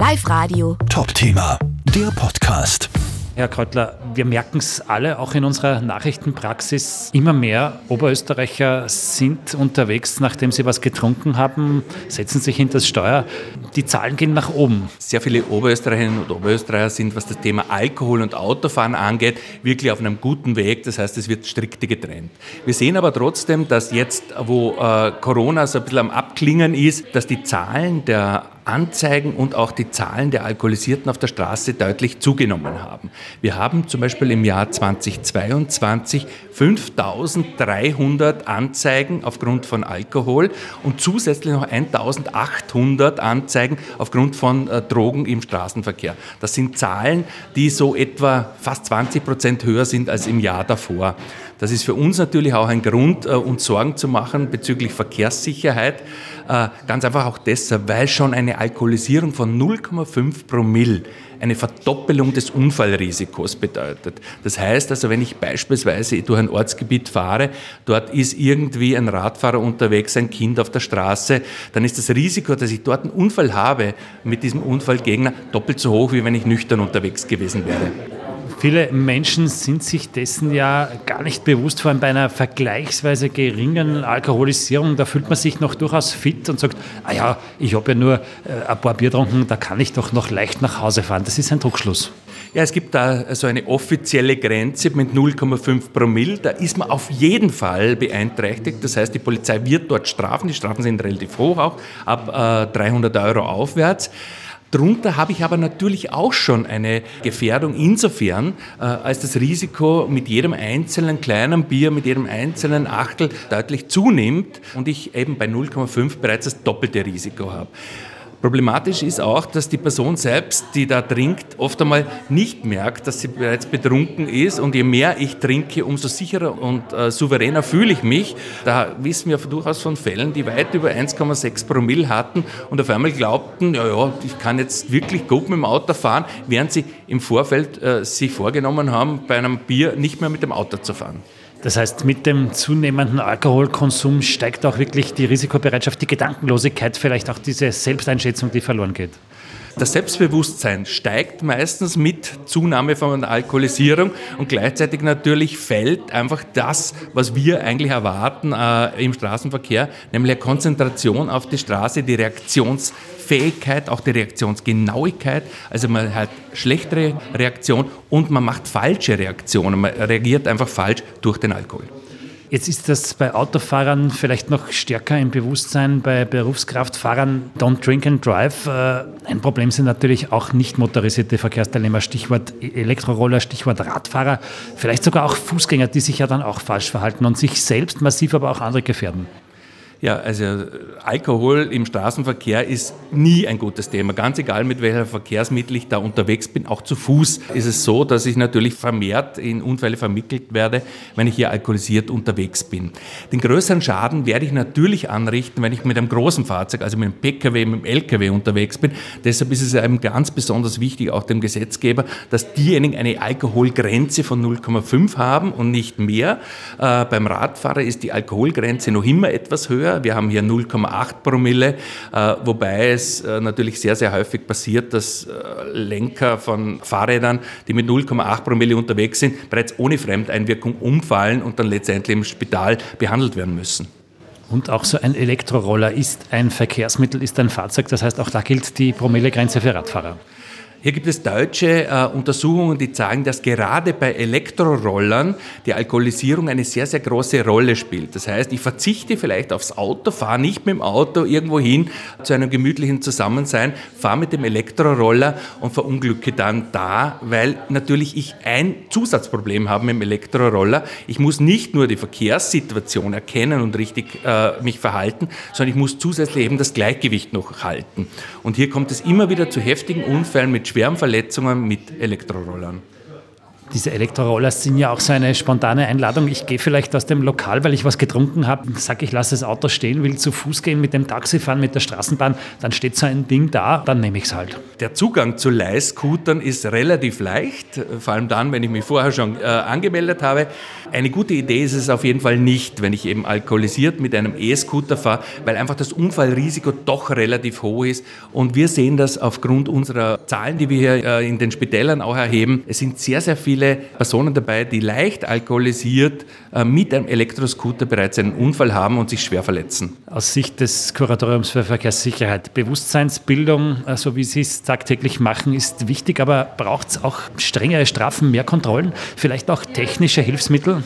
Live Radio. Top Thema, der Podcast. Herr Kreutler, wir merken es alle, auch in unserer Nachrichtenpraxis. Immer mehr Oberösterreicher sind unterwegs, nachdem sie was getrunken haben, setzen sich hinter das Steuer. Die Zahlen gehen nach oben. Sehr viele Oberösterreicherinnen und Oberösterreicher sind, was das Thema Alkohol und Autofahren angeht, wirklich auf einem guten Weg. Das heißt, es wird strikte getrennt. Wir sehen aber trotzdem, dass jetzt, wo äh, Corona so ein bisschen am Abklingen ist, dass die Zahlen der Anzeigen und auch die Zahlen der Alkoholisierten auf der Straße deutlich zugenommen haben. Wir haben zum Beispiel im Jahr 2022 5300 Anzeigen aufgrund von Alkohol und zusätzlich noch 1800 Anzeigen aufgrund von äh, Drogen im Straßenverkehr. Das sind Zahlen, die so etwa fast 20 Prozent höher sind als im Jahr davor. Das ist für uns natürlich auch ein Grund, äh, uns Sorgen zu machen bezüglich Verkehrssicherheit. Äh, ganz einfach auch deshalb, weil schon eine Alkoholisierung von 0,5 Promille eine Verdoppelung des Unfallrisikos bedeutet. Das heißt also, wenn ich beispielsweise durch ein Ortsgebiet fahre, dort ist irgendwie ein Radfahrer unterwegs, ein Kind auf der Straße, dann ist das Risiko, dass ich dort einen Unfall habe mit diesem Unfallgegner doppelt so hoch, wie wenn ich nüchtern unterwegs gewesen wäre. Viele Menschen sind sich dessen ja gar nicht bewusst, vor allem bei einer vergleichsweise geringen Alkoholisierung. Da fühlt man sich noch durchaus fit und sagt, ah ja, ich habe ja nur äh, ein paar Bier getrunken, da kann ich doch noch leicht nach Hause fahren. Das ist ein Druckschluss. Ja, es gibt da so eine offizielle Grenze mit 0,5 Promille. Da ist man auf jeden Fall beeinträchtigt. Das heißt, die Polizei wird dort strafen. Die Strafen sind relativ hoch auch, ab äh, 300 Euro aufwärts. Drunter habe ich aber natürlich auch schon eine Gefährdung insofern, äh, als das Risiko mit jedem einzelnen kleinen Bier, mit jedem einzelnen Achtel deutlich zunimmt und ich eben bei 0,5 bereits das doppelte Risiko habe. Problematisch ist auch, dass die Person selbst, die da trinkt, oft einmal nicht merkt, dass sie bereits betrunken ist. Und je mehr ich trinke, umso sicherer und äh, souveräner fühle ich mich. Da wissen wir durchaus von Fällen, die weit über 1,6 Promille hatten und auf einmal glaubten, ja, ja, ich kann jetzt wirklich gut mit dem Auto fahren, während sie im Vorfeld äh, sich vorgenommen haben, bei einem Bier nicht mehr mit dem Auto zu fahren. Das heißt, mit dem zunehmenden Alkoholkonsum steigt auch wirklich die Risikobereitschaft, die Gedankenlosigkeit, vielleicht auch diese Selbsteinschätzung, die verloren geht. Das Selbstbewusstsein steigt meistens mit Zunahme von Alkoholisierung und gleichzeitig natürlich fällt einfach das, was wir eigentlich erwarten äh, im Straßenverkehr, nämlich eine Konzentration auf die Straße, die Reaktionsfähigkeit, auch die Reaktionsgenauigkeit. Also man hat schlechtere Reaktion und man macht falsche Reaktionen. Man reagiert einfach falsch durch den Alkohol. Jetzt ist das bei Autofahrern vielleicht noch stärker im Bewusstsein, bei Berufskraftfahrern Don't Drink and Drive. Äh, ein Problem sind natürlich auch nicht motorisierte Verkehrsteilnehmer, Stichwort Elektroroller, Stichwort Radfahrer, vielleicht sogar auch Fußgänger, die sich ja dann auch falsch verhalten und sich selbst massiv, aber auch andere gefährden. Ja, also Alkohol im Straßenverkehr ist nie ein gutes Thema. Ganz egal, mit welcher Verkehrsmittel ich da unterwegs bin, auch zu Fuß ist es so, dass ich natürlich vermehrt in Unfälle vermittelt werde, wenn ich hier alkoholisiert unterwegs bin. Den größeren Schaden werde ich natürlich anrichten, wenn ich mit einem großen Fahrzeug, also mit einem Pkw, mit einem Lkw unterwegs bin. Deshalb ist es eben ganz besonders wichtig, auch dem Gesetzgeber, dass diejenigen eine Alkoholgrenze von 0,5 haben und nicht mehr. Äh, beim Radfahrer ist die Alkoholgrenze noch immer etwas höher höher. Wir haben hier 0,8 Promille, äh, wobei es äh, natürlich sehr, sehr häufig passiert, dass äh, Lenker von Fahrrädern, die mit 0,8 Promille unterwegs sind, bereits ohne Fremdeinwirkung umfallen und dann letztendlich im Spital behandelt werden müssen. Und auch so ein Elektroroller ist ein Verkehrsmittel, ist ein Fahrzeug. Das heißt, auch da gilt die Promillegrenze für Radfahrer. Hier gibt es deutsche äh, Untersuchungen, die zeigen, dass gerade bei Elektrorollern die Alkoholisierung eine sehr, sehr große Rolle spielt. Das heißt, ich verzichte vielleicht aufs Auto, fahre nicht mit dem Auto irgendwo hin zu einem gemütlichen Zusammensein, fahre mit dem Elektroroller und verunglücke dann da, weil natürlich ich ein Zusatzproblem habe mit dem Elektroroller. Ich muss nicht nur die Verkehrssituation erkennen und richtig äh, mich verhalten, sondern ich muss zusätzlich eben das Gleichgewicht noch halten. Und hier kommt es immer wieder zu heftigen Unfällen mit schweren Verletzungen mit Elektrorollern. Diese Elektrorollers sind ja auch so eine spontane Einladung. Ich gehe vielleicht aus dem Lokal, weil ich was getrunken habe, sage ich, lasse das Auto stehen, will zu Fuß gehen, mit dem Taxi fahren, mit der Straßenbahn, dann steht so ein Ding da, dann nehme ich es halt. Der Zugang zu Leihscootern ist relativ leicht, vor allem dann, wenn ich mich vorher schon äh, angemeldet habe. Eine gute Idee ist es auf jeden Fall nicht, wenn ich eben alkoholisiert mit einem E-Scooter fahre, weil einfach das Unfallrisiko doch relativ hoch ist. Und wir sehen das aufgrund unserer Zahlen, die wir hier äh, in den Spitälern auch erheben. Es sind sehr, sehr viele Personen dabei, die leicht alkoholisiert äh, mit einem Elektroscooter bereits einen Unfall haben und sich schwer verletzen. Aus Sicht des Kuratoriums für Verkehrssicherheit, Bewusstseinsbildung, so also wie Sie es tagtäglich machen, ist wichtig, aber braucht es auch strengere Strafen, mehr Kontrollen, vielleicht auch technische Hilfsmittel?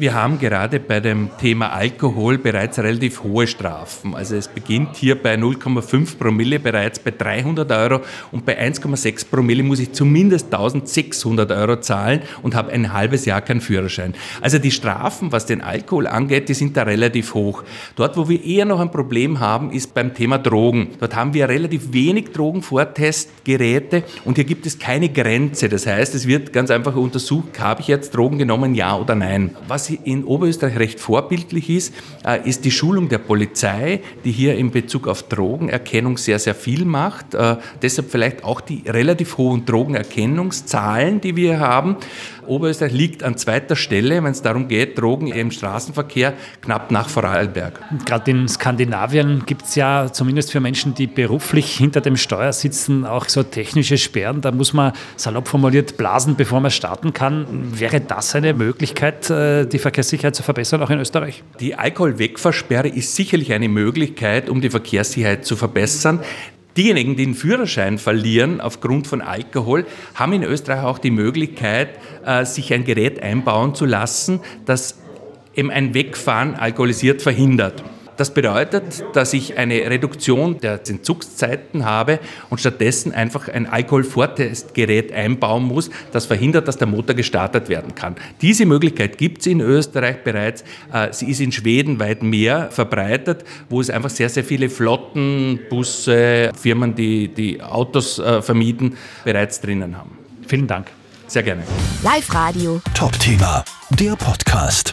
Wir haben gerade bei dem Thema Alkohol bereits relativ hohe Strafen. Also es beginnt hier bei 0,5 Promille bereits bei 300 Euro und bei 1,6 Promille muss ich zumindest 1600 Euro zahlen und habe ein halbes Jahr keinen Führerschein. Also die Strafen, was den Alkohol angeht, die sind da relativ hoch. Dort, wo wir eher noch ein Problem haben, ist beim Thema Drogen. Dort haben wir relativ wenig Drogenvortestgeräte und hier gibt es keine Grenze. Das heißt, es wird ganz einfach untersucht, habe ich jetzt Drogen genommen, ja oder nein. Was in Oberösterreich recht vorbildlich ist, äh, ist die Schulung der Polizei, die hier in Bezug auf Drogenerkennung sehr, sehr viel macht. Äh, deshalb vielleicht auch die relativ hohen Drogenerkennungszahlen, die wir haben. Oberösterreich liegt an zweiter Stelle, wenn es darum geht, Drogen im Straßenverkehr, knapp nach Vorarlberg. Gerade in Skandinavien gibt es ja zumindest für Menschen, die beruflich hinter dem Steuer sitzen, auch so technische Sperren. Da muss man salopp formuliert blasen, bevor man starten kann. Wäre das eine Möglichkeit, äh, die Verkehrssicherheit zu verbessern, auch in Österreich? Die Alkoholwegversperre ist sicherlich eine Möglichkeit, um die Verkehrssicherheit zu verbessern. Diejenigen, die den Führerschein verlieren aufgrund von Alkohol, haben in Österreich auch die Möglichkeit, äh, sich ein Gerät einbauen zu lassen, das eben ein Wegfahren alkoholisiert verhindert. Das bedeutet, dass ich eine Reduktion der Entzugszeiten habe und stattdessen einfach ein Alkoholvortestgerät einbauen muss, das verhindert, dass der Motor gestartet werden kann. Diese Möglichkeit gibt es in Österreich bereits. Äh, sie ist in Schweden weit mehr verbreitet, wo es einfach sehr, sehr viele Flotten, Busse, Firmen, die, die Autos äh, vermieten, bereits drinnen haben. Vielen Dank. Sehr gerne. Live Radio. Top Thema, der Podcast.